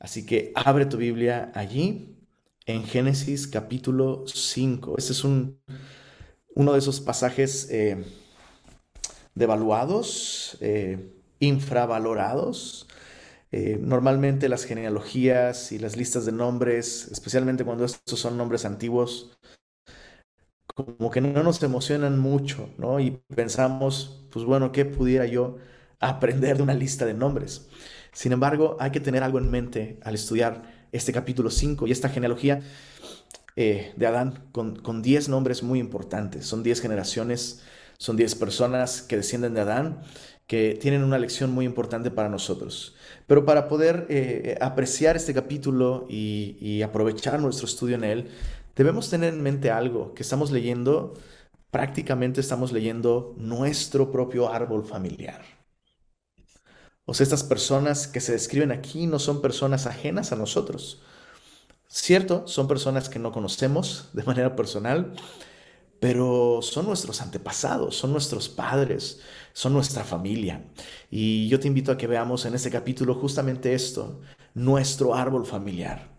Así que abre tu Biblia allí en Génesis capítulo 5. Este es un, uno de esos pasajes eh, devaluados, eh, infravalorados. Eh, normalmente las genealogías y las listas de nombres, especialmente cuando estos son nombres antiguos, como que no nos emocionan mucho, ¿no? Y pensamos, pues bueno, ¿qué pudiera yo aprender de una lista de nombres? Sin embargo, hay que tener algo en mente al estudiar este capítulo 5 y esta genealogía eh, de Adán con 10 nombres muy importantes. Son 10 generaciones, son 10 personas que descienden de Adán que tienen una lección muy importante para nosotros. Pero para poder eh, apreciar este capítulo y, y aprovechar nuestro estudio en él, debemos tener en mente algo, que estamos leyendo, prácticamente estamos leyendo nuestro propio árbol familiar. O sea, estas personas que se describen aquí no son personas ajenas a nosotros. Cierto, son personas que no conocemos de manera personal, pero son nuestros antepasados, son nuestros padres, son nuestra familia. Y yo te invito a que veamos en este capítulo justamente esto, nuestro árbol familiar.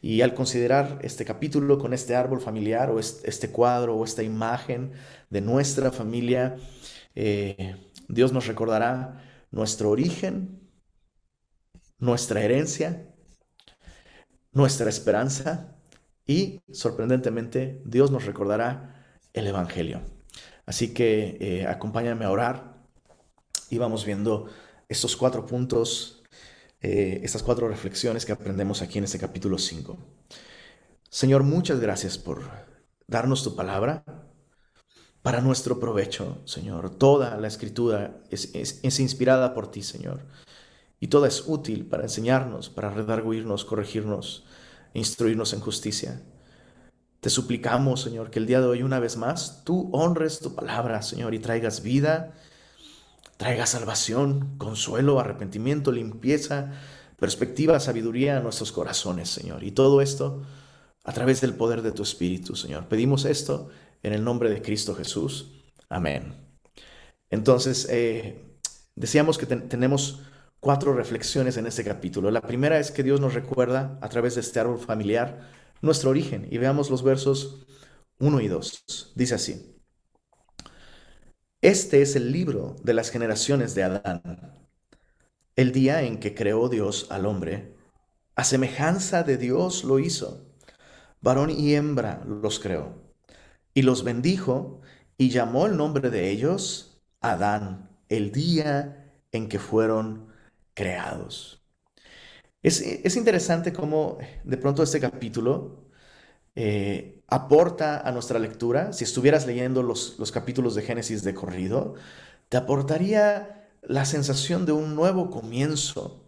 Y al considerar este capítulo con este árbol familiar o este cuadro o esta imagen de nuestra familia, eh, Dios nos recordará nuestro origen, nuestra herencia, nuestra esperanza y, sorprendentemente, Dios nos recordará el Evangelio. Así que eh, acompáñame a orar y vamos viendo estos cuatro puntos, eh, estas cuatro reflexiones que aprendemos aquí en este capítulo 5. Señor, muchas gracias por darnos tu palabra para nuestro provecho, Señor. Toda la escritura es, inspirada por ti, Señor. Y toda es útil para enseñarnos, para redarguirnos, corregirnos, instruirnos en justicia. Te suplicamos, Señor, que el día de hoy una vez más tú honres tu palabra, Señor, y traigas vida, traigas salvación, consuelo, arrepentimiento, limpieza, perspectiva, sabiduría a nuestros corazones, Señor. Y todo esto a través del poder de tu Espíritu, Señor. Pedimos esto en el nombre de Cristo Jesús. Amén. Entonces, eh, decíamos que tenemos cuatro reflexiones en este capítulo. La primera es que Dios nos recuerda a través de este árbol familiar nuestro origen. Y veamos los versos 1 y 2. Dice así. Este es el libro de las generaciones de Adán. El día en que creó Dios al hombre, a semejanza de Dios lo hizo. Varón y hembra los creó. Y los bendijo y llamó el nombre de ellos Adán, el día en que fueron creados. Es, interesante cómo de pronto este capítulo eh, aporta a nuestra lectura, si estuvieras leyendo los, los capítulos de Génesis de corrido, te aportaría la sensación de un nuevo comienzo.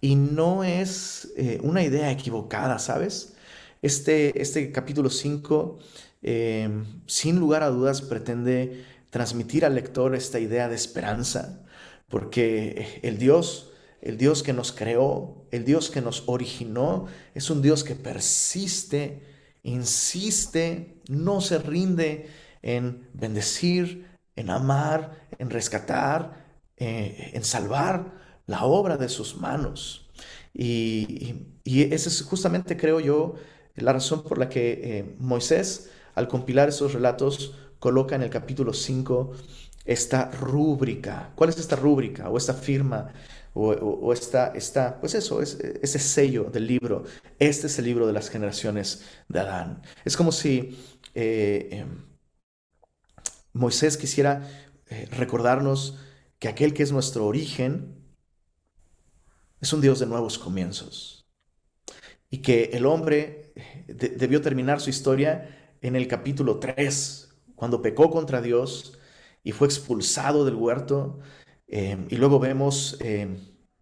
Y no es eh, una idea equivocada, ¿sabes? Este, este capítulo 5, eh, sin lugar a dudas, pretende transmitir al lector esta idea de esperanza, porque el Dios el Dios que nos creó, el Dios que nos originó, es un Dios que persiste, insiste, no se rinde en bendecir, en amar, en rescatar, eh, en salvar la obra de sus manos. Y, esa es justamente, creo yo, la razón por la que eh, Moisés, al compilar esos relatos, coloca en el capítulo 5 esta rúbrica. ¿Cuál es esta rúbrica o esta firma o, está, está, pues eso, es, ese sello del libro. Este es el libro de las generaciones de Adán. Es como si eh, em, Moisés quisiera eh, recordarnos que aquel que es nuestro origen es un Dios de nuevos comienzos. Y que el hombre eh, debió terminar su historia en el capítulo 3, cuando pecó contra Dios y fue expulsado del huerto Em, y luego vemos em,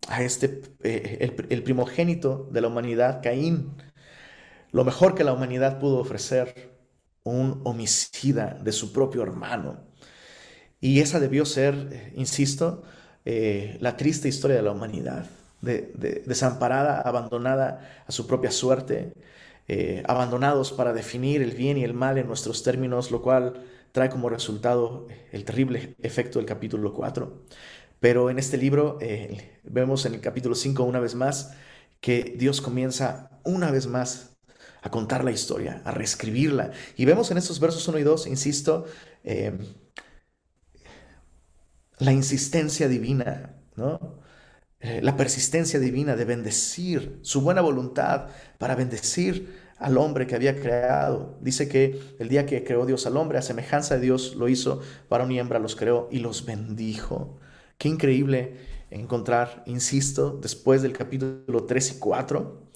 a este, eh, el, primogénito de la humanidad, Caín, lo mejor que la humanidad pudo ofrecer, un homicida de su propio hermano. Y esa debió ser, eh, insisto, eh, la triste historia de la humanidad, desamparada, abandonada a su propia suerte, abandonados para definir el bien y el mal en nuestros términos, lo cual trae como resultado el terrible efecto del capítulo 4. Pero en este libro eh, vemos en el capítulo 5 una vez más que Dios comienza una vez más a contar la historia, a reescribirla. Y vemos en estos versos 1 y 2, insisto, eh, la insistencia divina, ¿no? Eh, la persistencia divina de bendecir, su buena voluntad para bendecir al hombre que había creado. Dice que el día que creó Dios al hombre, a semejanza de Dios lo hizo, para y hembra los creó y los bendijo. Qué increíble encontrar, insisto, después del capítulo 3 y 4,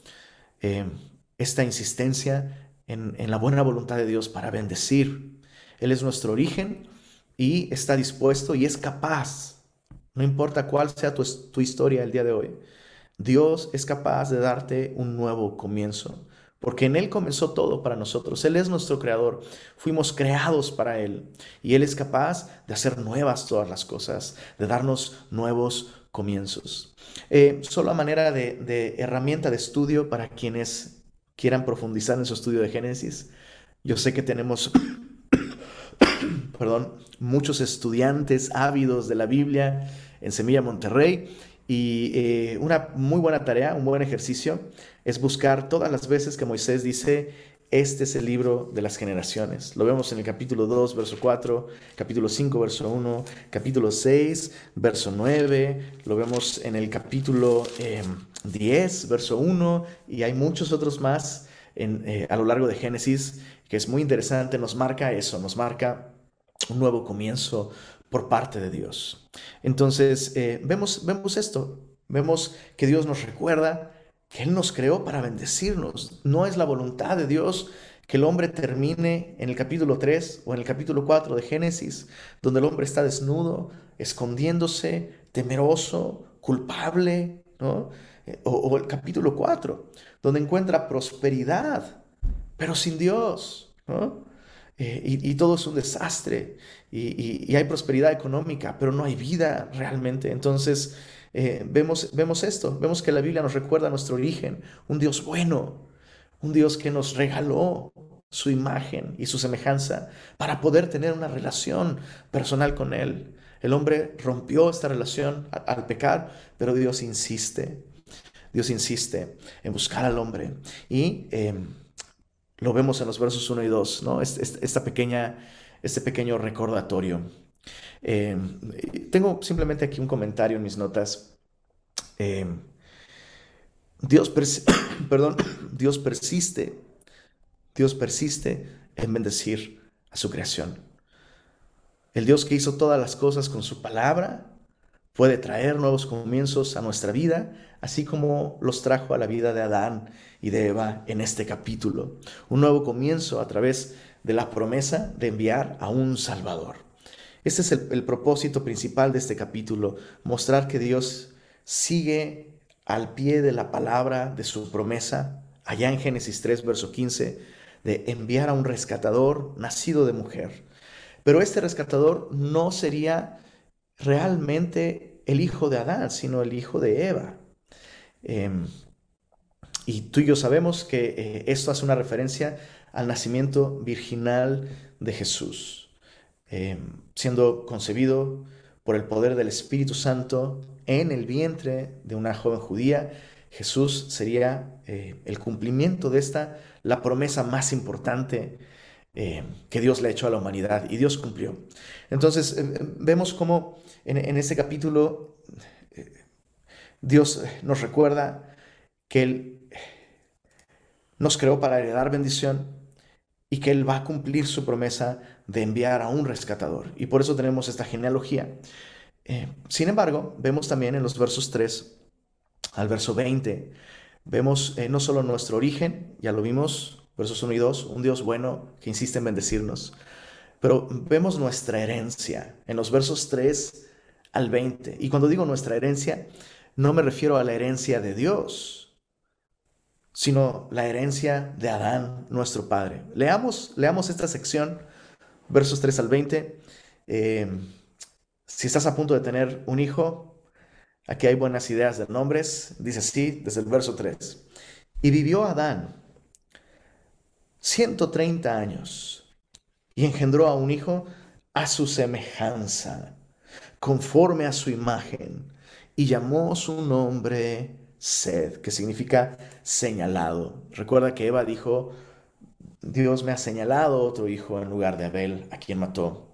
eh, esta insistencia en, en la buena voluntad de Dios para bendecir. Él es nuestro origen y está dispuesto y es capaz, no importa cuál sea tu, historia el día de hoy, Dios es capaz de darte un nuevo comienzo porque en Él comenzó todo para nosotros. Él es nuestro creador, fuimos creados para Él y Él es capaz de hacer nuevas todas las cosas, de darnos nuevos comienzos. Eh, solo a manera de, de herramienta de estudio para quienes quieran profundizar en su estudio de Génesis, yo sé que tenemos perdón, muchos estudiantes ávidos de la Biblia en Semilla Monterrey. Y eh, una muy buena tarea, un buen ejercicio, es buscar todas las veces que Moisés dice, este es el libro de las generaciones. Lo vemos en el capítulo 2, verso 4, capítulo 5, verso 1, capítulo 6, verso 9, lo vemos en el capítulo 10, em, verso 1, y hay muchos otros más eh, a lo largo de Génesis, que es muy interesante, nos marca eso, nos marca un nuevo comienzo, por parte de Dios. Entonces, eh, vemos, vemos esto, vemos que Dios nos recuerda que Él nos creó para bendecirnos. No es la voluntad de Dios que el hombre termine en el capítulo 3 o en el capítulo 4 de Génesis, donde el hombre está desnudo, escondiéndose, temeroso, culpable, ¿no? Eh, o, o el capítulo 4, donde encuentra prosperidad, pero sin Dios, ¿no? Eh, y, todo es un desastre y, hay prosperidad económica, pero no hay vida realmente. Entonces eh, vemos, vemos esto, vemos que la Biblia nos recuerda nuestro origen, un Dios bueno, un Dios que nos regaló su imagen y su semejanza para poder tener una relación personal con Él. El hombre rompió esta relación al pecar, pero Dios insiste. Dios insiste en buscar al hombre y em, lo vemos en los versos 1 y 2, ¿no? Esta pequeña, este pequeño recordatorio. Em, tengo simplemente aquí un comentario en mis notas. Em, Dios, perdón, Dios persiste, Dios persiste en bendecir a su creación. El Dios que hizo todas las cosas con su palabra puede traer nuevos comienzos a nuestra vida, así como los trajo a la vida de Adán y de Eva en este capítulo. Un nuevo comienzo a través de la promesa de enviar a un Salvador. Este es el, propósito principal de este capítulo, mostrar que Dios sigue al pie de la palabra de su promesa, allá en Génesis 3, verso 15, de enviar a un rescatador nacido de mujer. Pero este rescatador no sería realmente el hijo de Adán, sino el hijo de Eva. Em, y tú y yo sabemos que eh, esto hace una referencia al nacimiento virginal de Jesús, em, siendo concebido por el poder del Espíritu Santo en el vientre de una joven judía. Jesús sería eh, el cumplimiento de esta, la promesa más importante eh, que Dios le ha hecho a la humanidad y Dios cumplió. Entonces vemos cómo en, en este capítulo Dios nos recuerda que Él nos creó para heredar bendición y que Él va a cumplir su promesa de enviar a un rescatador. Y por eso tenemos esta genealogía. Eh, sin embargo, vemos también en los versos 3 al verso 20, vemos eh, no solo nuestro origen, ya lo vimos, versos 1 y 2, un Dios bueno que insiste en bendecirnos, pero vemos nuestra herencia en los versos 3 al 20. Y cuando digo nuestra herencia, no me refiero a la herencia de Dios, sino la herencia de Adán, nuestro padre. Leamos, leamos esta sección, versos 3 al 20. Eh, si estás a punto de tener un hijo, aquí hay buenas ideas de nombres. Dice así, desde el verso 3. Y vivió Adán 130 años y engendró a un hijo a su semejanza, conforme a su imagen, y llamó su nombre sed, que significa señalado. Recuerda que Eva dijo, Dios me ha señalado otro hijo en lugar de Abel, a quien mató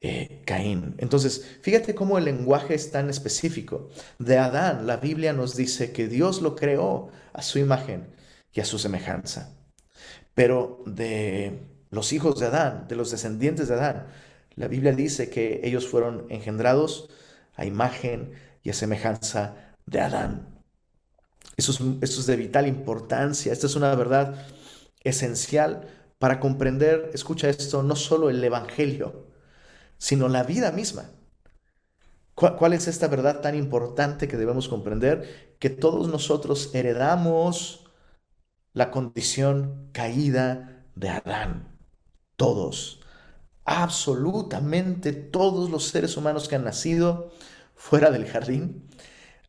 eh, Caín. Entonces, fíjate cómo el lenguaje es tan específico. De Adán, la Biblia nos dice que Dios lo creó a su imagen y a su semejanza. Pero de los hijos de Adán, de los descendientes de Adán, la Biblia dice que ellos fueron engendrados a imagen y a semejanza de Adán. Eso es, de vital importancia. Esta es una verdad esencial para comprender, escucha esto, no solo el Evangelio, sino la vida misma. ¿Cuál, es esta verdad tan importante que debemos comprender? Que todos nosotros heredamos la condición caída de Adán. Todos. Absolutamente todos los seres humanos que han nacido fuera del jardín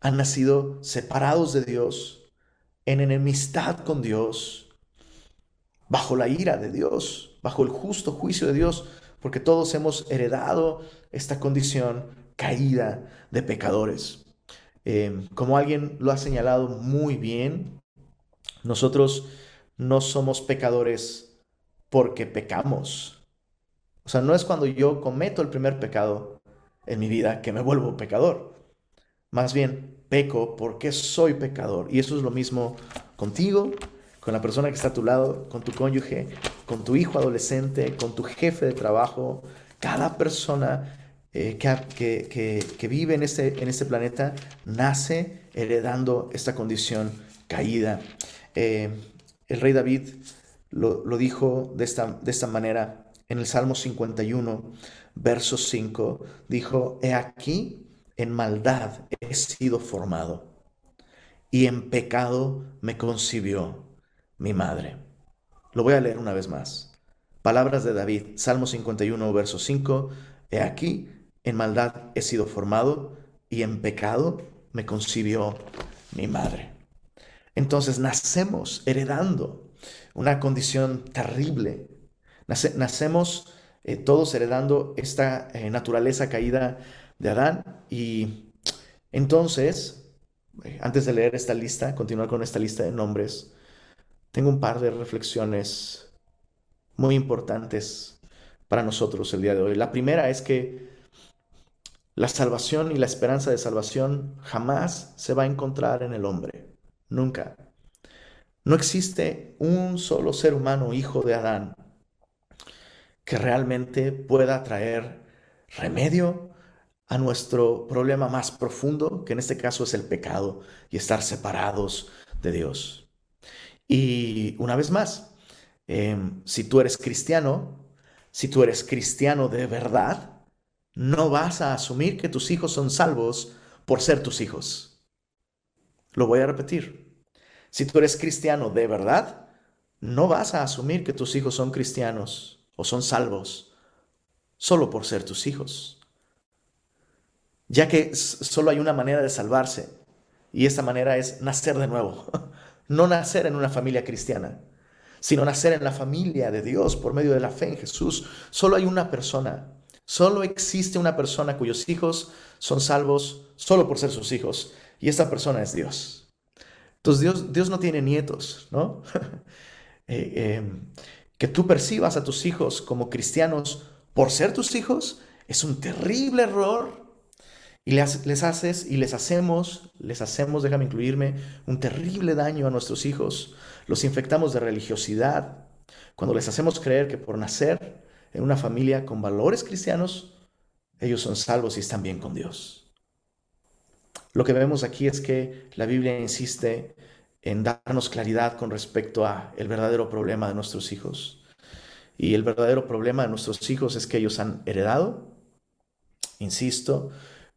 han nacido separados de Dios, en enemistad con Dios, bajo la ira de Dios, bajo el justo juicio de Dios, porque todos hemos heredado esta condición caída de pecadores. Em, como alguien lo ha señalado muy bien, nosotros no somos pecadores porque pecamos. O sea, no es cuando yo cometo el primer pecado en mi vida que me vuelvo pecador. Más bien, peco porque soy pecador. Y eso es lo mismo contigo, con la persona que está a tu lado, con tu cónyuge, con tu hijo adolescente, con tu jefe de trabajo. Cada persona eh, que, vive en este, en este planeta nace heredando esta condición caída. Eh, el rey David lo, dijo de esta, de esta manera en el Salmo 51, verso 5. Dijo, he aquí en maldad he sido formado y en pecado me concibió mi madre. Lo voy a leer una vez más. Palabras de David, Salmo 51, verso 5. He aquí, en maldad he sido formado y en pecado me concibió mi madre. Entonces nacemos heredando una condición terrible. nacemos eh, todos heredando esta eh, naturaleza caída de Adán. Y entonces, eh, antes de leer esta lista, continuar con esta lista de nombres, tengo un par de reflexiones muy importantes para nosotros el día de hoy. La primera es que la salvación y la esperanza de salvación jamás se va a encontrar en el hombre. Nunca. No existe un solo ser humano, hijo de Adán, que realmente pueda traer remedio a nuestro problema más profundo, que en este caso es el pecado y estar separados de Dios. Y una vez más, em, si tú eres cristiano, si tú eres cristiano de verdad, no vas a asumir que tus hijos son salvos por ser tus hijos. Lo voy a repetir. Si tú eres cristiano de verdad, no vas a asumir que tus hijos son cristianos o son salvos solo por ser tus hijos ya que solo hay una manera de salvarse, y esta manera es nacer de nuevo. No nacer en una familia cristiana, sino nacer en la familia de Dios por medio de la fe en Jesús. Solo hay una persona, solo existe una persona cuyos hijos son salvos solo por ser sus hijos, y esta persona es Dios. Entonces Dios, Dios no tiene nietos, ¿no? Eh, em, que tú percibas a tus hijos como cristianos por ser tus hijos es un terrible error y les, haces y les hacemos, les hacemos, déjame incluirme, un terrible daño a nuestros hijos. Los infectamos de religiosidad. Cuando les hacemos creer que por nacer en una familia con valores cristianos, ellos son salvos y están bien con Dios. Lo que vemos aquí es que la Biblia insiste en darnos claridad con respecto a el verdadero problema de nuestros hijos. Y el verdadero problema de nuestros hijos es que ellos han heredado, insisto,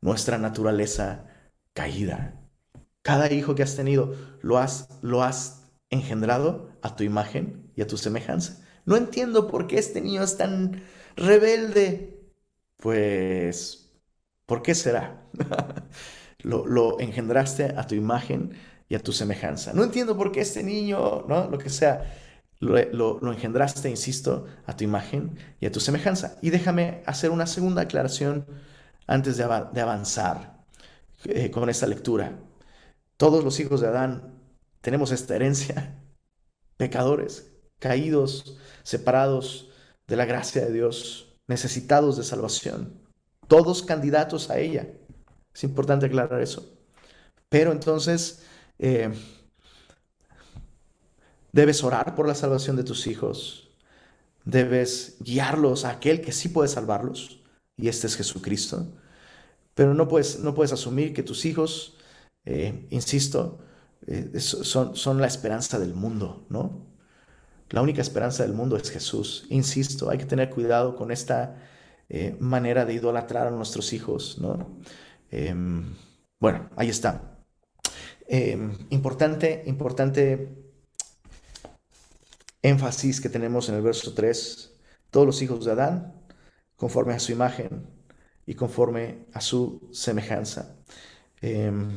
nuestra naturaleza caída. Cada hijo que has tenido lo has, lo has engendrado a tu imagen y a tu semejanza. No entiendo por qué este niño es tan rebelde. Pues, ¿por qué será? lo, engendraste a tu imagen y a tu semejanza. No entiendo por qué este niño, ¿no? Lo que sea, lo, lo, engendraste, insisto, a tu imagen y a tu semejanza. Y déjame hacer una segunda aclaración antes de, avanzar eh, con esta lectura. Todos los hijos de Adán tenemos esta herencia, pecadores, caídos, separados de la gracia de Dios, necesitados de salvación, todos candidatos a ella. Es importante aclarar eso. Pero entonces, eh, debes orar por la salvación de tus hijos, debes guiarlos a aquel que sí puede salvarlos, y este es Jesucristo. Pero no puedes, no puedes asumir que tus hijos, eh, insisto, eh, son, son la esperanza del mundo, ¿no? La única esperanza del mundo es Jesús. Insisto, hay que tener cuidado con esta eh, manera de idolatrar a nuestros hijos, ¿no? Em, bueno, ahí está. Em, importante, importante énfasis que tenemos en el verso 3. Todos los hijos de Adán, conforme a su imagen y conforme a su semejanza. Em,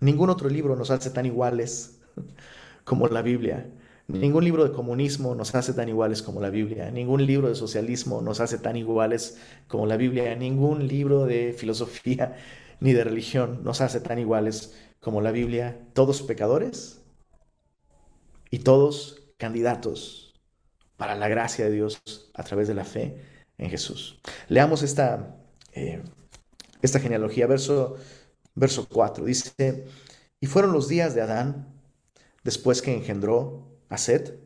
ningún otro libro nos hace tan iguales como la Biblia. Ningún libro de comunismo nos hace tan iguales como la Biblia. Ningún libro de socialismo nos hace tan iguales como la Biblia. Ningún libro de filosofía ni de religión nos hace tan iguales como la Biblia. Todos pecadores y todos candidatos para la gracia de Dios a través de la fe en Jesús. Leamos esta, eh, esta genealogía, verso, verso 4. Dice, y fueron los días de Adán después que engendró a Set,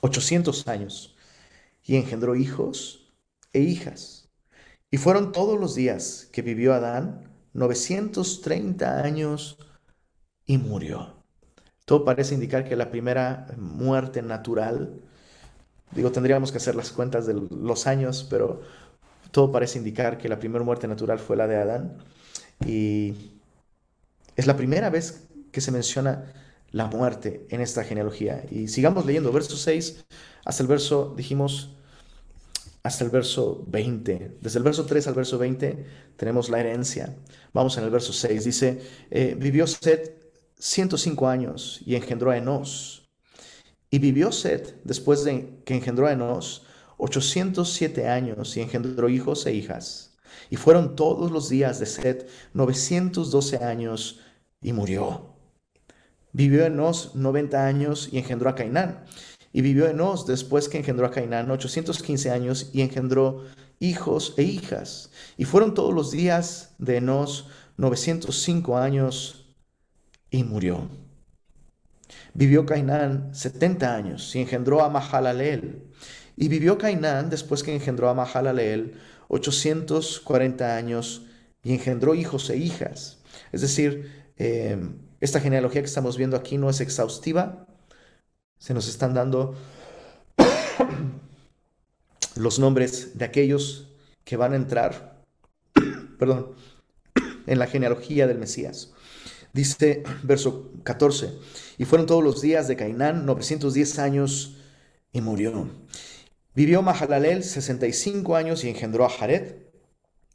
800 años, y engendró hijos e hijas. Y fueron todos los días que vivió Adán, 930 años, y murió. Todo parece indicar que la primera muerte natural, digo, tendríamos que hacer las cuentas de los años, pero todo parece indicar que la primera muerte natural fue la de Adán. Y es la primera vez que se menciona la muerte en esta genealogía. Y sigamos leyendo, verso 6 hasta el verso, dijimos, hasta el verso 20. Desde el verso 3 al verso 20 tenemos la herencia. Vamos en el verso 6. Dice, eh, vivió Seth 105 años y engendró a Enos. Y vivió Seth después de que engendró a Enos 807 años y engendró hijos e hijas. Y fueron todos los días de Seth 912 años y murió. Vivió Enos 90 años y engendró a Cainán. Y vivió Enos después que engendró a Cainán 815 años y engendró hijos e hijas. Y fueron todos los días de Enos 905 años y murió. Vivió Cainán 70 años y engendró a Mahalaleel. Y vivió Cainán después que engendró a Mahalaleel 840 años y engendró hijos e hijas. Es decir, eh, esta genealogía que estamos viendo aquí no es exhaustiva. Se nos están dando los nombres de aquellos que van a entrar, perdón, en la genealogía del Mesías. Dice verso 14, y fueron todos los días de Cainán 910 años y murió. Vivió Mahalalel 65 años y engendró a Jared.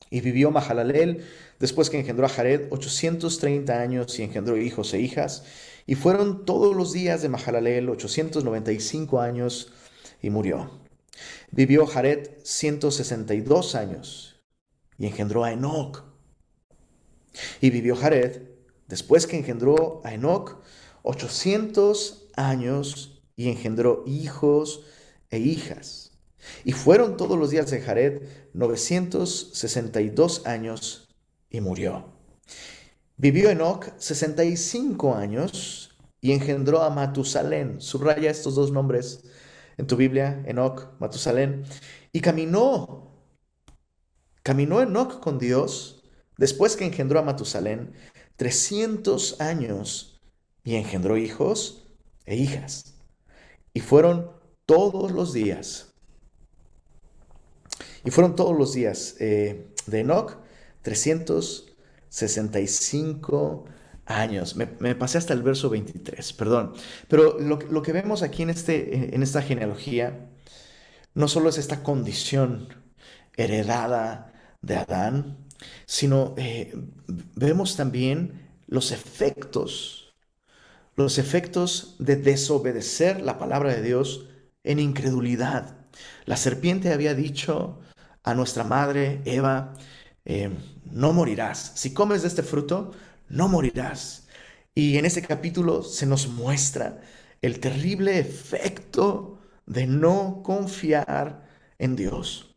Y vivió Mahalalel después que engendró a Jared 830 años y engendró hijos e hijas. Y fueron todos los días de Mahalalel 895 años y murió. Vivió Jared 162 años y engendró a Enoch. Y vivió Jared después que engendró a Enoch 800 años y engendró hijos e hijas. Y fueron todos los días de Jared 962 años y murió. Vivió Enoch 65 años y engendró a Matusalén. Subraya estos dos nombres en tu Biblia, Enoch, Matusalén. Y caminó, caminó Enoch con Dios después que engendró a Matusalén 300 años y engendró hijos e hijas. Y fueron todos los días y fueron todos los días eh, de Enoch 365 años. Me, pasé hasta el verso 23, perdón. Pero lo, que vemos aquí en, este, en esta genealogía no solo es esta condición heredada de Adán, sino eh, vemos también los efectos, los efectos de desobedecer la palabra de Dios en incredulidad. La serpiente había dicho a nuestra madre Eva, eh, no morirás. Si comes de este fruto, no morirás. Y en este capítulo se nos muestra el terrible efecto de no confiar en Dios.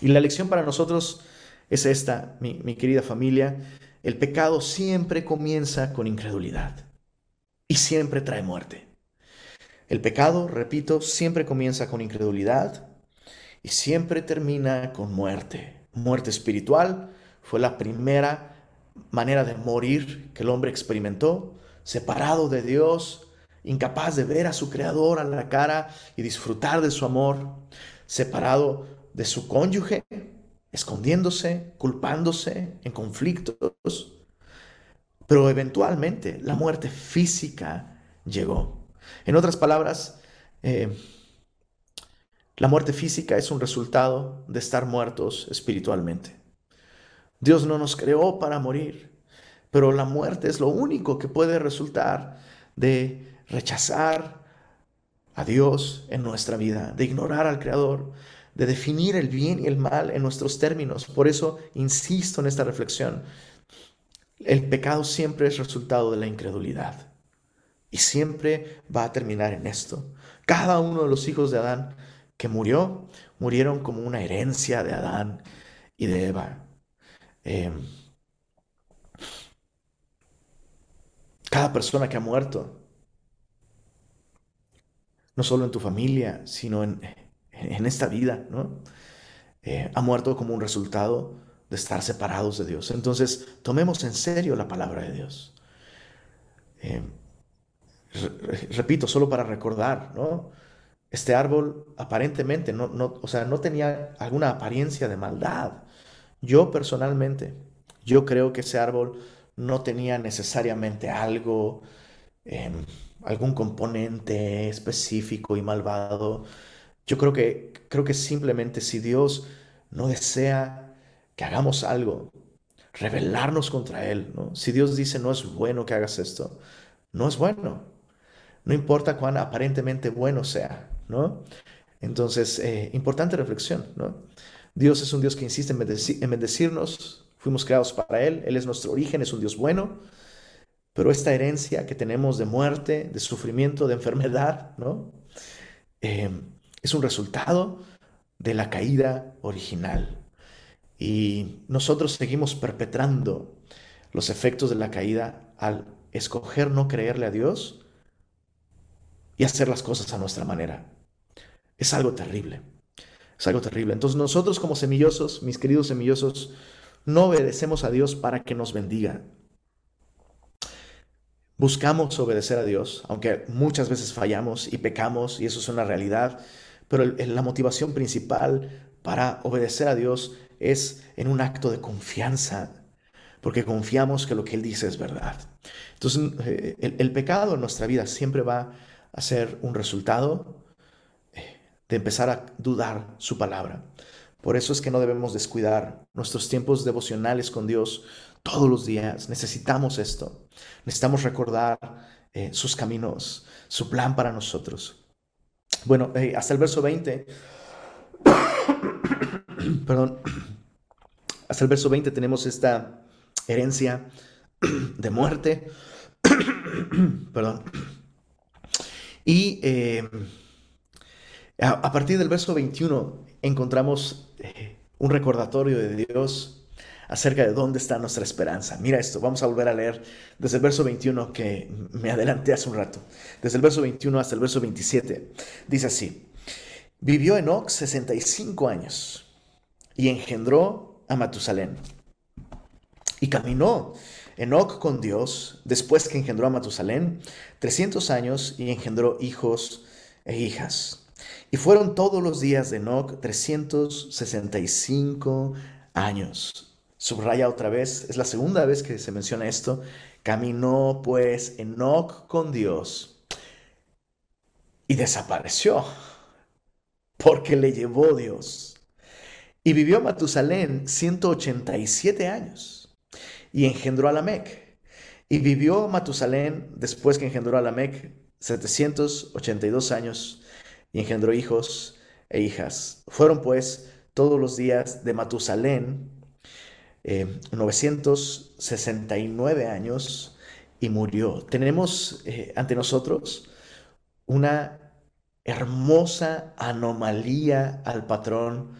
Y la lección para nosotros es esta, mi, mi querida familia. El pecado siempre comienza con incredulidad y siempre trae muerte. El pecado, repito, siempre comienza con incredulidad y siempre termina con muerte. Muerte espiritual fue la primera manera de morir que el hombre experimentó, separado de Dios, incapaz de ver a su creador a la cara y disfrutar de su amor, separado de su cónyuge, escondiéndose, culpándose en conflictos. Pero eventualmente la muerte física llegó. En otras palabras, eh, la muerte física es un resultado de estar muertos espiritualmente. Dios no nos creó para morir, pero la muerte es lo único que puede resultar de rechazar a Dios en nuestra vida, de ignorar al Creador, de definir el bien y el mal en nuestros términos. Por eso insisto en esta reflexión. El pecado siempre es resultado de la incredulidad y siempre va a terminar en esto. Cada uno de los hijos de Adán que murió, murieron como una herencia de Adán y de Eva. Em, cada persona que ha muerto, no solo en tu familia, sino en, en esta vida, ¿no? Eh, ha muerto como un resultado de estar separados de Dios. Entonces, tomemos en serio la palabra de Dios. Eh, repito, solo para recordar, ¿no? Este árbol aparentemente no, no, o sea, no tenía alguna apariencia de maldad. Yo personalmente, yo creo que ese árbol no tenía necesariamente algo, em, algún componente específico y malvado. Yo creo que, creo que simplemente si Dios no desea que hagamos algo, rebelarnos contra Él, ¿no? Si Dios dice no es bueno que hagas esto, no es bueno. No importa cuán aparentemente bueno sea, ¿no? Entonces, eh, importante reflexión, ¿no? Dios es un Dios que insiste en, en bendecirnos, fuimos creados para Él, Él es nuestro origen, es un Dios bueno, pero esta herencia que tenemos de muerte, de sufrimiento, de enfermedad, ¿no? Eh, es un resultado de la caída original. Y nosotros seguimos perpetrando los efectos de la caída al escoger no creerle a Dios y hacer las cosas a nuestra manera. Es algo terrible. Es algo terrible. Entonces nosotros como semillosos, mis queridos semillosos, no obedecemos a Dios para que nos bendiga. Buscamos obedecer a Dios, aunque muchas veces fallamos y pecamos, y eso es una realidad. Pero la motivación principal para obedecer a Dios es en un acto de confianza, porque confiamos que lo que Él dice es verdad. Entonces, eh, el, pecado en nuestra vida siempre va a ser un resultado eh, de empezar a dudar su palabra. Por eso es que no debemos descuidar nuestros tiempos devocionales con Dios todos los días. Necesitamos esto. Necesitamos recordar eh, sus caminos, su plan para nosotros. Bueno, eh, hasta el verso 20, perdón, hasta el verso 20 tenemos esta herencia de muerte, perdón. Y eh, a, partir del verso 21 encontramos eh, un recordatorio de Dios acerca de dónde está nuestra esperanza. Mira esto, vamos a volver a leer desde el verso 21 que me adelanté hace un rato. Desde el verso 21 hasta el verso 27. Dice así, vivió Enoch 65 años y engendró a Matusalén. Y caminó Enoch con Dios después que engendró a Matusalén 300 años y engendró hijos e hijas. Y fueron todos los días de Enoch 365 años. Subraya otra vez, es la segunda vez que se menciona esto. Caminó pues Enoch con Dios y desapareció porque le llevó Dios. Y vivió Matusalén 187 años y engendró a Lamec. Y vivió Matusalén después que engendró a Lamec 782 años y engendró hijos e hijas. Fueron pues todos los días de Matusalén 969 eh, años y murió. Tenemos eh, ante nosotros una hermosa anomalía al patrón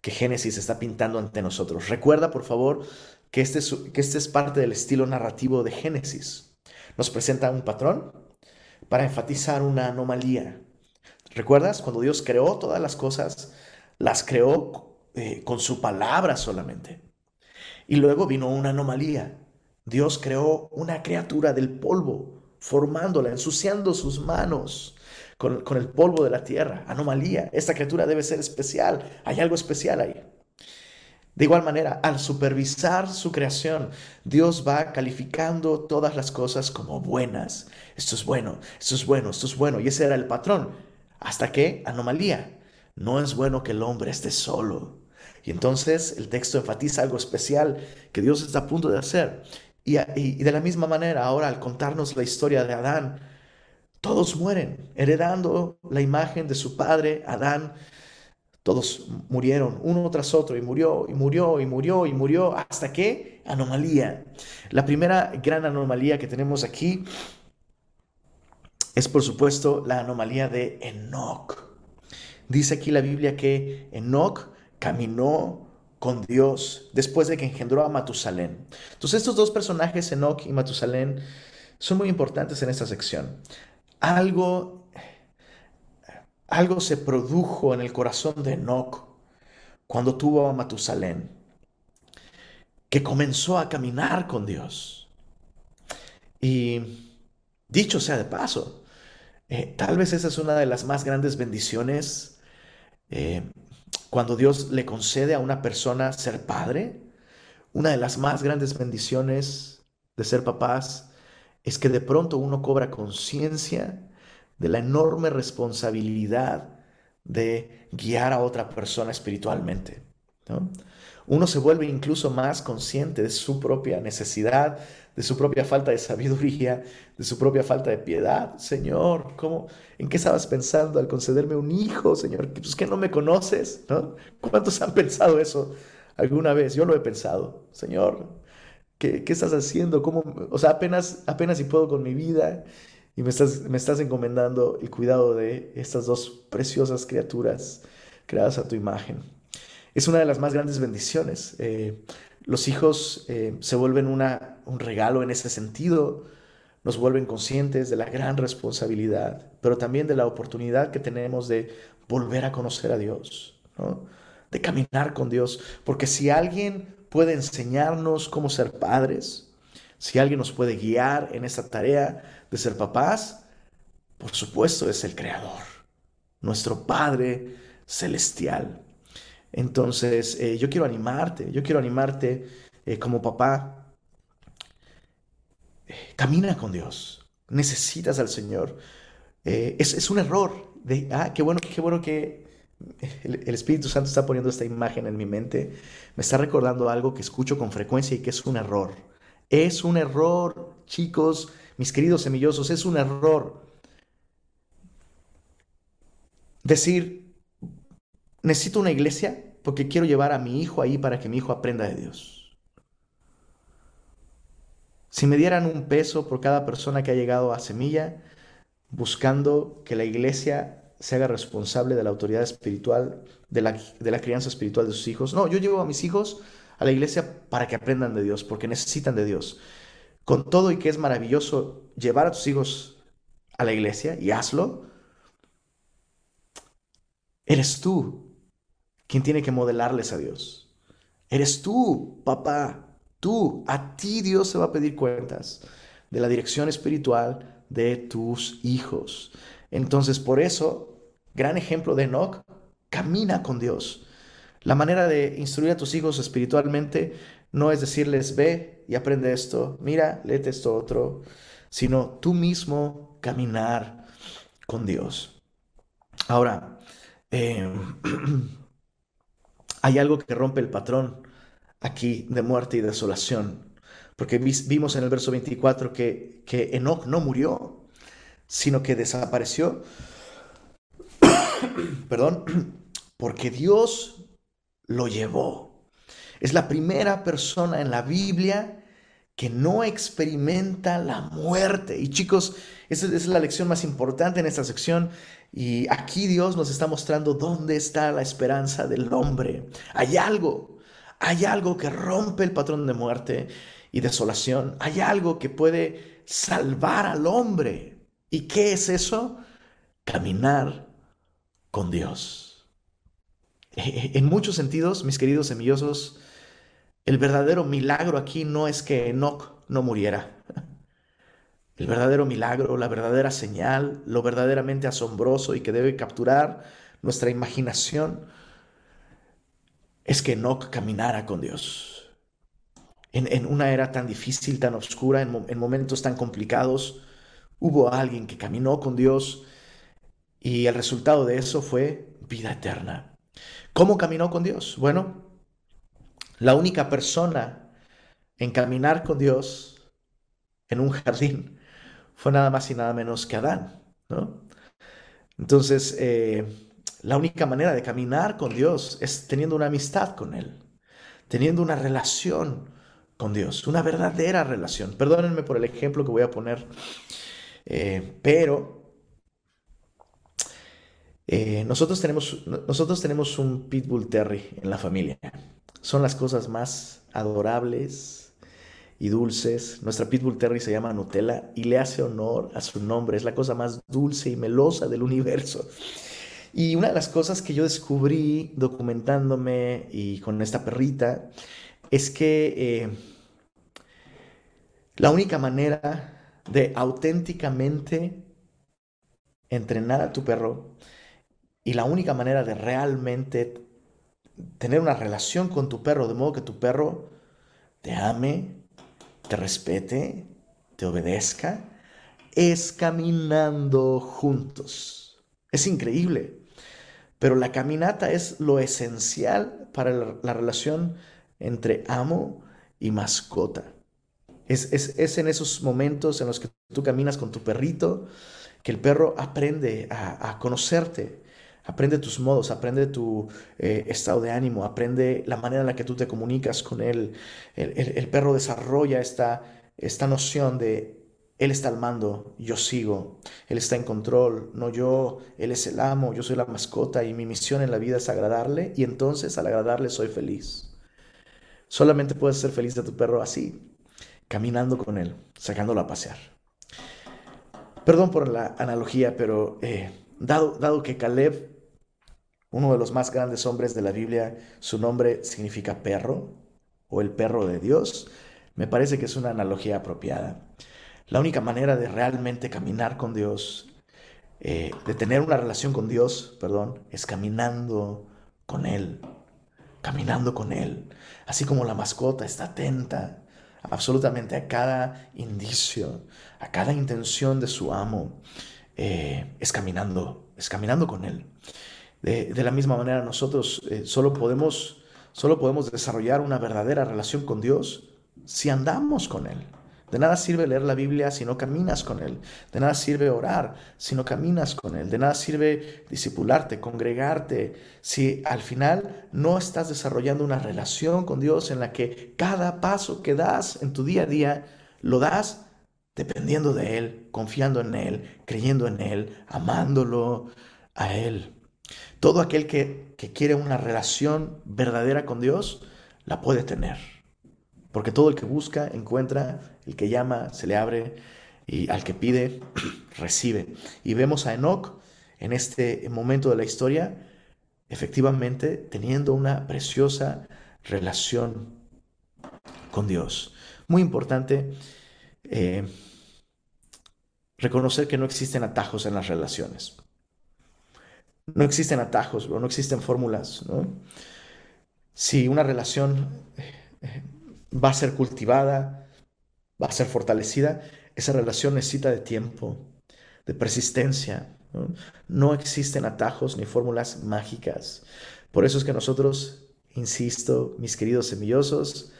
que Génesis está pintando ante nosotros. Recuerda, por favor, que este es, que este es parte del estilo narrativo de Génesis. Nos presenta un patrón para enfatizar una anomalía. ¿Recuerdas? Cuando Dios creó todas las cosas, las creó eh, con su palabra solamente. Y luego vino una anomalía. Dios creó una criatura del polvo, formándola, ensuciando sus manos con, el polvo de la tierra. Anomalía. Esta criatura debe ser especial. Hay algo especial ahí. De igual manera, al supervisar su creación, Dios va calificando todas las cosas como buenas. Esto es bueno, esto es bueno, esto es bueno. Y ese era el patrón. Hasta que, anomalía, no es bueno que el hombre esté solo. Y entonces el texto enfatiza algo especial que Dios está a punto de hacer. Y, de la misma manera, ahora al contarnos la historia de Adán, todos mueren, heredando la imagen de su padre, Adán. Todos murieron uno tras otro y murió y murió y murió y murió hasta que anomalía. La primera gran anomalía que tenemos aquí es por supuesto la anomalía de Enoch. Dice aquí la Biblia que Enoch caminó con Dios después de que engendró a Matusalén. Entonces estos dos personajes, Enoch y Matusalén, son muy importantes en esta sección. Algo, algo se produjo en el corazón de Enoch cuando tuvo a Matusalén, que comenzó a caminar con Dios. Y dicho sea de paso, eh, tal vez esa es una de las más grandes bendiciones eh, cuando Dios le concede a una persona ser padre, una de las más grandes bendiciones de ser papás es que de pronto uno cobra conciencia de la enorme responsabilidad de guiar a otra persona espiritualmente. Uno se vuelve incluso más consciente de su propia necesidad, de su propia falta de sabiduría, de su propia falta de piedad. Señor, ¿cómo, ¿en qué estabas pensando al concederme un hijo, Señor? Pues que no me conoces, ¿no? ¿Cuántos han pensado eso alguna vez? Yo lo he pensado. Señor, ¿qué, qué estás haciendo? ¿Cómo? O sea, apenas, apenas si puedo con mi vida y me estás, me estás encomendando el cuidado de estas dos preciosas criaturas creadas a tu imagen. Es una de las más grandes bendiciones. Eh, los hijos eh, se vuelven una, un regalo en ese sentido, nos vuelven conscientes de la gran responsabilidad, pero también de la oportunidad que tenemos de volver a conocer a Dios, de caminar con Dios, porque si alguien puede enseñarnos cómo ser padres, si alguien nos puede guiar en esta tarea de ser papás, por supuesto es el Creador, nuestro Padre celestial. Entonces, eh, yo quiero animarte, yo quiero animarte eh, como papá. camina con Dios, necesitas al Señor. Eh, es, un error. De, ah, qué bueno, qué bueno que el, el, Espíritu Santo está poniendo esta imagen en mi mente. Me está recordando algo que escucho con frecuencia y que es un error. Es un error, chicos, mis queridos semillosos, es un error. Decir, necesito una iglesia porque quiero llevar a mi hijo ahí para que mi hijo aprenda de Dios. Si me dieran un peso por cada persona que ha llegado a Semilla, buscando que la iglesia se haga responsable de la autoridad espiritual, de la, de la crianza espiritual de sus hijos. No, yo llevo a mis hijos a la iglesia para que aprendan de Dios, porque necesitan de Dios. Con todo y que es maravilloso llevar a tus hijos a la iglesia, y hazlo, eres tú quien tiene que modelarles a Dios. Eres tú, papá, tú, a ti Dios se va a pedir cuentas de la dirección espiritual de tus hijos. Entonces, por eso, gran ejemplo de Enoch, camina con Dios. La manera de instruir a tus hijos espiritualmente no es decirles, ve y aprende esto, mira, léete esto otro, sino tú mismo caminar con Dios. Ahora, eh, hay algo que rompe el patrón aquí de muerte y desolación. Porque vimos en el verso 24 que, que Enoch no murió, sino que desapareció. Perdón, porque Dios lo llevó. Es la primera persona en la Biblia que no experimenta la muerte. Y chicos, esa es la lección más importante en esta sección. Y aquí Dios nos está mostrando dónde está la esperanza del hombre. Hay algo, hay algo que rompe el patrón de muerte y desolación. Hay algo que puede salvar al hombre. ¿Y qué es eso? Caminar con Dios. En muchos sentidos, mis queridos semillosos, el verdadero milagro aquí no es que Enoch no muriera. El verdadero milagro, la verdadera señal, lo verdaderamente asombroso y que debe capturar nuestra imaginación es que Enoch caminara con Dios. En, una era tan difícil, tan oscura, en, en momentos tan complicados, hubo alguien que caminó con Dios y el resultado de eso fue vida eterna. ¿Cómo caminó con Dios? Bueno, la única persona en caminar con Dios en un jardín fue nada más y nada menos que Adán, ¿no? Entonces, eh, la única manera de caminar con Dios es teniendo una amistad con Él, teniendo una relación con Dios, una verdadera relación. Perdónenme por el ejemplo que voy a poner, eh, pero eh, nosotros, tenemos, nosotros tenemos un Pitbull Terry en la familia. Son las cosas más adorables y dulces. Nuestra Pitbull Terry se llama Nutella y le hace honor a su nombre. Es la cosa más dulce y melosa del universo. Y una de las cosas que yo descubrí documentándome y con esta perrita es que eh, la única manera de auténticamente entrenar a tu perro y la única manera de realmente tener una relación con tu perro, de modo que tu perro te ame, te respete, te obedezca, es caminando juntos. Es increíble. Pero la caminata es lo esencial para la relación entre amo y mascota. Es, en esos momentos en los que tú caminas con tu perrito que el perro aprende a conocerte, Aprende tus modos, aprende tu eh, estado de ánimo, aprende la manera en la que tú te comunicas con él. El, perro desarrolla esta, esta noción de él está al mando, yo sigo, Él está en control, no yo, Él es el amo, yo soy la mascota y mi misión en la vida es agradarle y entonces al agradarle soy feliz. Solamente puedes ser feliz de tu perro así, caminando con Él, sacándolo a pasear. Perdón por la analogía, pero eh, dado, dado que Caleb uno de los más grandes hombres de la Biblia, su nombre significa perro o el perro de Dios, me parece que es una analogía apropiada. La única manera de realmente caminar con Dios, eh, de tener una relación con Dios, perdón, es caminando con Él, caminando con Él. Así como la mascota está atenta absolutamente a cada indicio, a cada intención de su amo, eh, es caminando, es caminando con Él. De, la misma manera nosotros eh, solo, podemos, solo podemos desarrollar una verdadera relación con Dios si andamos con Él. De nada sirve leer la Biblia si no caminas con Él. De nada sirve orar si no caminas con Él. De nada sirve discipularte, congregarte, si al final no estás desarrollando una relación con Dios en la que cada paso que das en tu día a día lo das dependiendo de Él, confiando en Él, creyendo en Él, amándolo a Él. Todo aquel que, quiere una relación verdadera con Dios, la puede tener. Porque todo el que busca, encuentra, el que llama, se le abre, y al que pide, recibe. Y vemos a Enoch en este momento de la historia, efectivamente teniendo una preciosa relación con Dios. Muy importante eh, reconocer que no existen atajos en las relaciones. No existen atajos, no existen fórmulas. Si una relación eh, va a ser cultivada, va a ser fortalecida, esa relación necesita de tiempo, de persistencia. ¿no? existen atajos ni fórmulas mágicas. Por eso es que nosotros, insisto, mis queridos semillosos,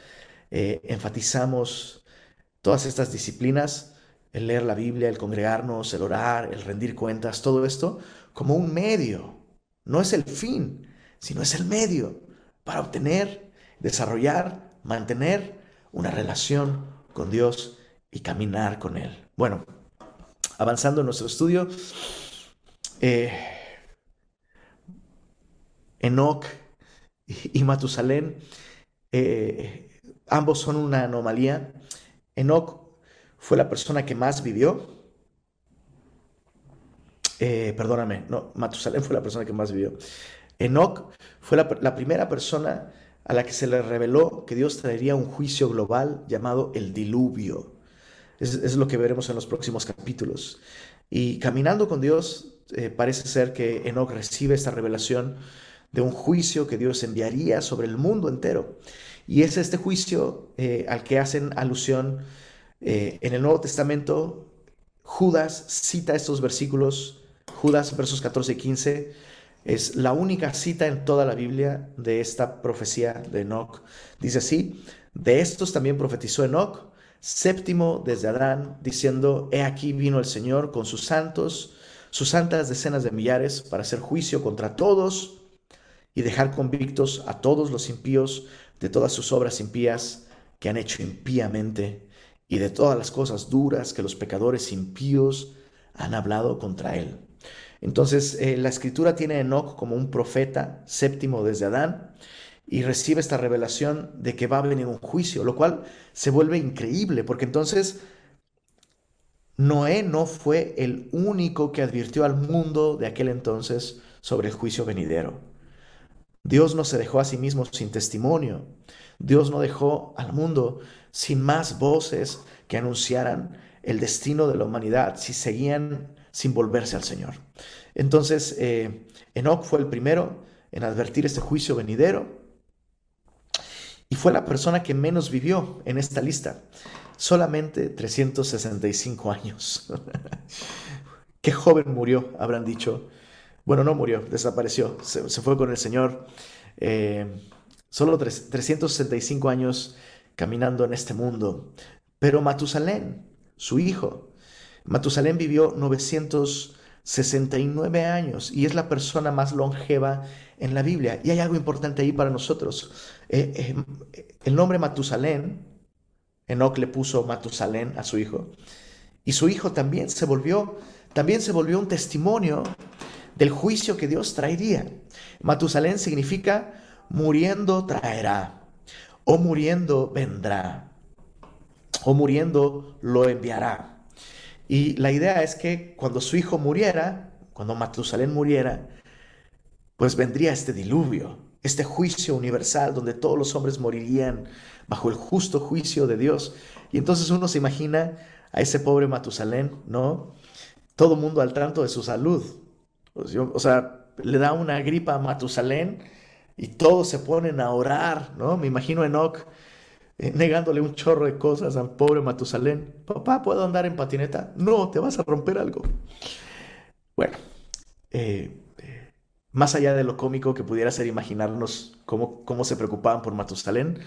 eh, enfatizamos todas estas disciplinas, el leer la Biblia, el congregarnos, el orar, el rendir cuentas, todo esto, como un medio. No es el fin, sino es el medio para obtener, desarrollar, mantener una relación con Dios y caminar con Él. Bueno, avanzando en nuestro estudio, eh, Enoch y Matusalén, eh, ambos son una anomalía. Enoch fue la persona que más vivió. Eh, perdóname, no, Matusalén fue la persona que más vivió. Enoch fue la, primera persona a la que se le reveló que Dios traería un juicio global llamado el diluvio. Es, lo que veremos en los próximos capítulos. Y caminando con Dios, eh, parece ser que Enoch recibe esta revelación de un juicio que Dios enviaría sobre el mundo entero. Y es este juicio eh, al que hacen alusión en el Nuevo Testamento. Judas cita estos versículos, Judas versos 14 y 15, es la única cita en toda la Biblia de esta profecía de Enoch. Dice así, de estos también profetizó Enoch, séptimo desde Adán, diciendo, he aquí vino el Señor con sus santos, sus santas decenas de millares, para hacer juicio contra todos y dejar convictos a todos los impíos de todas sus obras impías que han hecho impíamente y de todas las cosas duras que los pecadores impíos han hablado contra él. Entonces, eh, la escritura tiene a Enoch como un profeta séptimo desde Adán y recibe esta revelación de que va a venir un juicio, lo cual se vuelve increíble, porque entonces Noé no fue el único que advirtió al mundo de aquel entonces sobre el juicio venidero. Dios no se dejó a sí mismo sin testimonio. Dios no dejó al mundo sin más voces que anunciaran el destino de la humanidad si seguían sin volverse al Señor. Entonces, eh, Enoch fue el primero en advertir este juicio venidero y fue la persona que menos vivió en esta lista. Solamente 365 años. Qué joven murió, habrán dicho bueno, no murió, desapareció, se, fue con el Señor. Eh, solo 365 años caminando en este mundo. Pero Matusalén, su hijo, Matusalén vivió 969 años y es la persona más longeva en la Biblia. Y hay algo importante ahí para nosotros. Eh, eh, el nombre Matusalén, Enoch le puso Matusalén a su hijo. Y su hijo también se volvió, también se volvió un testimonio del juicio que Dios traería. Matusalén significa muriendo traerá, o muriendo vendrá, o muriendo lo enviará. Y la idea es que cuando su hijo muriera, cuando Matusalén muriera, pues vendría este diluvio, este juicio universal donde todos los hombres morirían bajo el justo juicio de Dios. Y entonces uno se imagina a ese pobre Matusalén, ¿no? Todo mundo al tanto de su salud, pues o sea, le da una gripa a Matusalén y todos se ponen a orar, ¿no? Me imagino a Enoch negándole un chorro de cosas al pobre Matusalén. Papá, ¿puedo andar en patineta? No, te vas a romper algo. Bueno, eh, eh, más allá de lo cómico que pudiera ser imaginarnos cómo, cómo se preocupaban por Matusalén,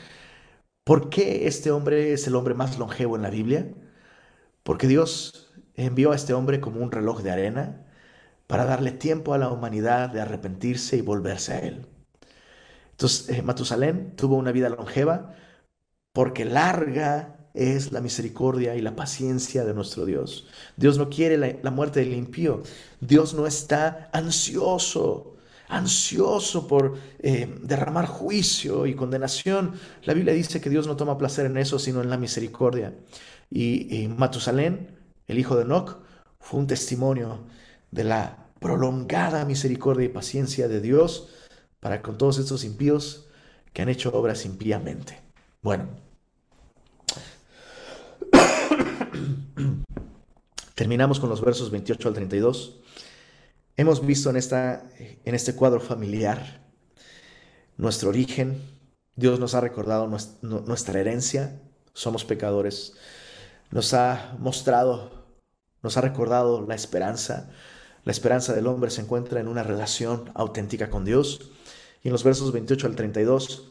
¿por qué este hombre es el hombre más longevo en la Biblia? Porque Dios envió a este hombre como un reloj de arena para darle tiempo a la humanidad de arrepentirse y volverse a Él. Entonces, eh, Matusalén tuvo una vida longeva porque larga es la misericordia y la paciencia de nuestro Dios. Dios no quiere la, muerte del impío. Dios no está ansioso, ansioso por eh, derramar juicio y condenación. La Biblia dice que Dios no toma placer en eso, sino en la misericordia. Y, y Matusalén, el hijo de Enoch, fue un testimonio de la prolongada misericordia y paciencia de Dios para con todos estos impíos que han hecho obras impíamente. Bueno, terminamos con los versos 28 al 32. Hemos visto en, esta, en este cuadro familiar nuestro origen. Dios nos ha recordado nuestra herencia. Somos pecadores. Nos ha mostrado, nos ha recordado la esperanza la esperanza del hombre se encuentra en una relación auténtica con Dios. Y en los versos 28 al 32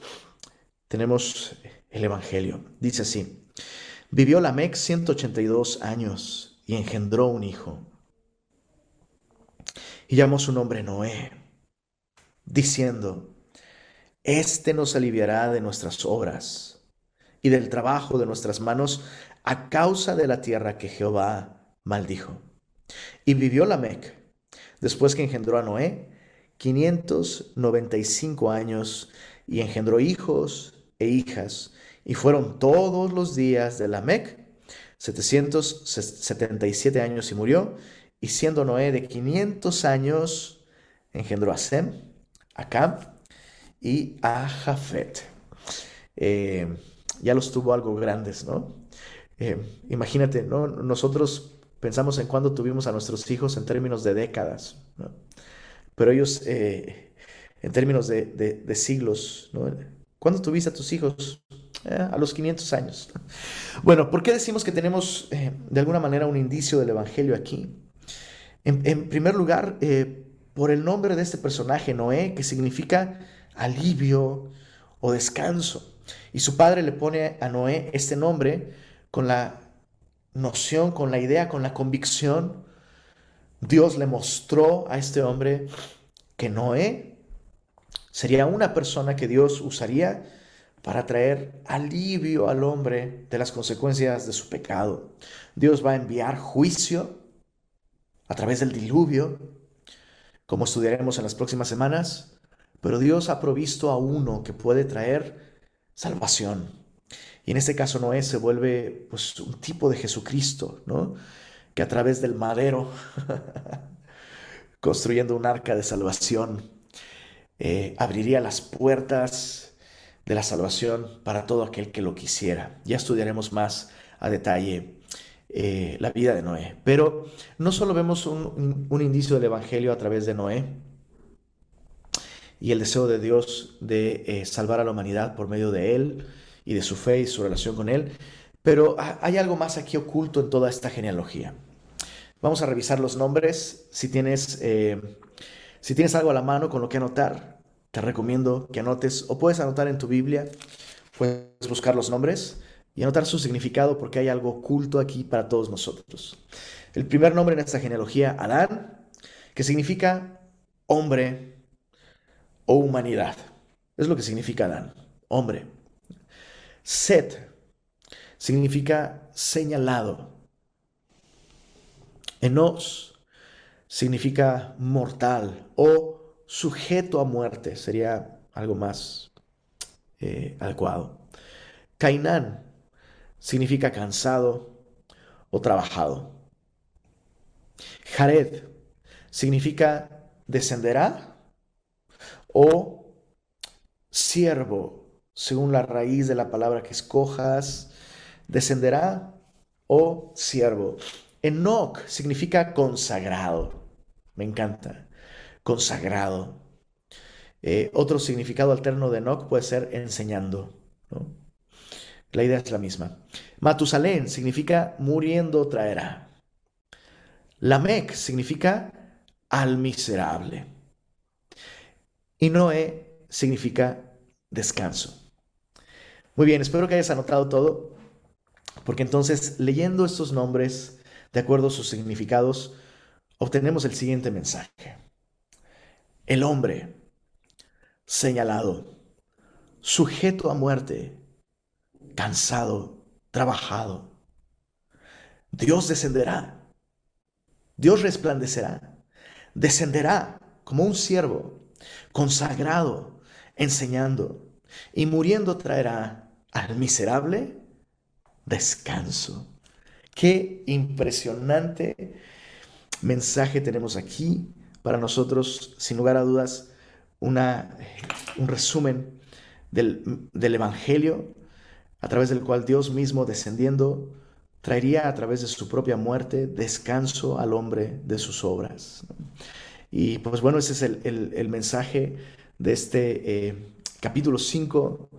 tenemos el Evangelio. Dice así, vivió Lamec 182 años y engendró un hijo. Y llamó su nombre Noé, diciendo, Este nos aliviará de nuestras obras y del trabajo de nuestras manos a causa de la tierra que Jehová maldijo. Y vivió Lamec, después que engendró a Noé, 595 años, y engendró hijos e hijas, y fueron todos los días de Lamec 777 años y murió, y siendo Noé de 500 años, engendró a Sem, a Cam y a Jafet. Eh, ya los tuvo algo grandes, ¿no? Eh, imagínate, ¿no? Nosotros pensamos en cuándo tuvimos a nuestros hijos en términos de décadas, ¿no? Pero ellos, eh, en términos de, siglos, ¿no? ¿Cuándo tuviste a tus hijos? Eh, a los 500 años. Bueno, ¿por qué decimos que tenemos eh, de alguna manera un indicio del Evangelio aquí? En, primer lugar, eh, por el nombre de este personaje, Noé, que significa alivio o descanso. Y su padre le pone a Noé este nombre con la noción, con la idea, con la convicción. Dios le mostró a este hombre que Noé sería una persona que Dios usaría para traer alivio al hombre de las consecuencias de su pecado. Dios va a enviar juicio a través del diluvio, como estudiaremos en las próximas semanas, pero Dios ha provisto a uno que puede traer salvación. Y en este caso Noé se vuelve pues, un tipo de Jesucristo, ¿no? que a través del madero, construyendo un arca de salvación, eh, abriría las puertas de la salvación para todo aquel que lo quisiera. Ya estudiaremos más a detalle eh, la vida de Noé. Pero no solo vemos un, indicio del Evangelio a través de Noé y el deseo de Dios de eh, salvar a la humanidad por medio de él y de su fe y su relación con él, pero hay algo más aquí oculto en toda esta genealogía. Vamos a revisar los nombres. Si tienes, eh, si tienes algo a la mano con lo que anotar, te recomiendo que anotes o puedes anotar en tu Biblia, puedes buscar los nombres y anotar su significado porque hay algo oculto aquí para todos nosotros. El primer nombre en esta genealogía, Adán, que significa hombre o humanidad. Es lo que significa Adán, hombre. Set significa señalado. Enos significa mortal o sujeto a muerte, sería algo más eh, adecuado. Cainán significa cansado o trabajado. Jared significa descenderá o siervo, según la raíz de la palabra que escojas, descenderá o siervo. Enoch significa consagrado. Me encanta consagrado. Eh, otro significado alterno de Enoch puede ser enseñando. La idea es la misma. Matusalén significa muriendo traerá. Lamec significa al miserable. Y Noé significa descanso. Muy bien, espero que hayas anotado todo, porque entonces leyendo estos nombres, de acuerdo a sus significados, obtenemos el siguiente mensaje. El hombre señalado, sujeto a muerte, cansado, trabajado. Dios descenderá, Dios resplandecerá, descenderá como un siervo, consagrado, enseñando, y muriendo traerá al miserable descanso. Qué impresionante mensaje tenemos aquí para nosotros, sin lugar a dudas, una, un resumen del, Evangelio a través del cual Dios mismo descendiendo traería a través de su propia muerte descanso al hombre de sus obras. Y pues bueno, ese es el, mensaje de este eh, capítulo 5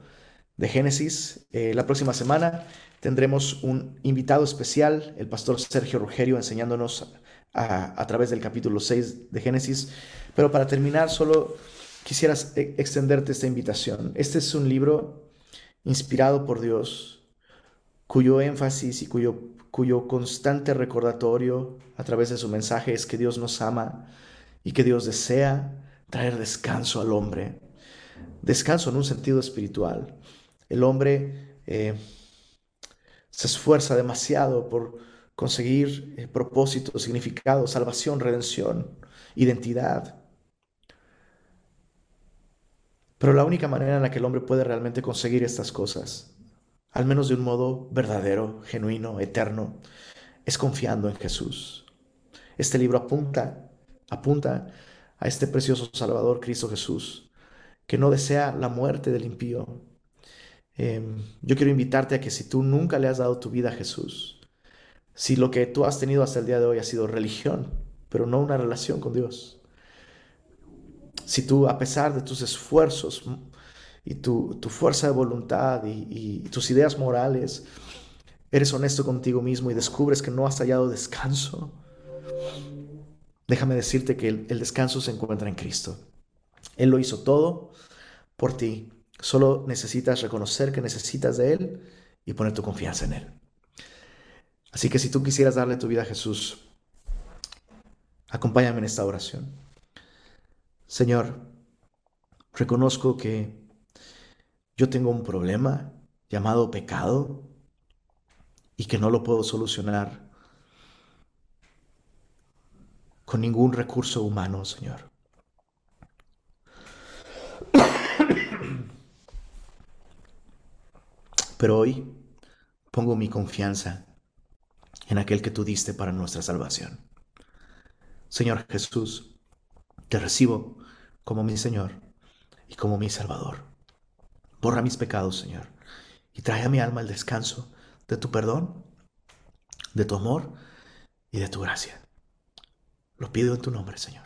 de Génesis. Eh, la próxima semana tendremos un invitado especial, el pastor Sergio Rugerio, enseñándonos a, través del capítulo 6 de Génesis. Pero para terminar, solo quisiera e, extenderte esta invitación. Este es un libro inspirado por Dios, cuyo énfasis y cuyo, cuyo constante recordatorio a través de su mensaje es que Dios nos ama y que Dios desea traer descanso al hombre. Descanso en un sentido espiritual. El hombre eh, se esfuerza demasiado por conseguir eh, propósito, significado, salvación, redención, identidad. Pero la única manera en la que el hombre puede realmente conseguir estas cosas, al menos de un modo verdadero, genuino, eterno, es confiando en Jesús. Este libro apunta, apunta a este precioso Salvador, Cristo Jesús, que no desea la muerte del impío. Em, yo quiero invitarte a que si tú nunca le has dado tu vida a Jesús, si lo que tú has tenido hasta el día de hoy ha sido religión, pero no una relación con Dios, si tú a pesar de tus esfuerzos y tu, fuerza de voluntad y tus ideas morales, eres honesto contigo mismo y descubres que no has hallado descanso, déjame decirte que el, descanso se encuentra en Cristo. Él lo hizo todo por ti. Solo necesitas reconocer que necesitas de Él y poner tu confianza en Él. Así que si tú quisieras darle tu vida a Jesús, acompáñame en esta oración. Señor, reconozco que yo tengo un problema llamado pecado y que no lo puedo solucionar con ningún recurso humano, Señor. Pero hoy pongo mi confianza en aquel que tú diste para nuestra salvación. Señor Jesús, te recibo como mi Señor y como mi Salvador. Borra mis pecados, Señor, y trae a mi alma el descanso de tu perdón, de tu amor y de tu gracia. Lo pido en tu nombre, Señor.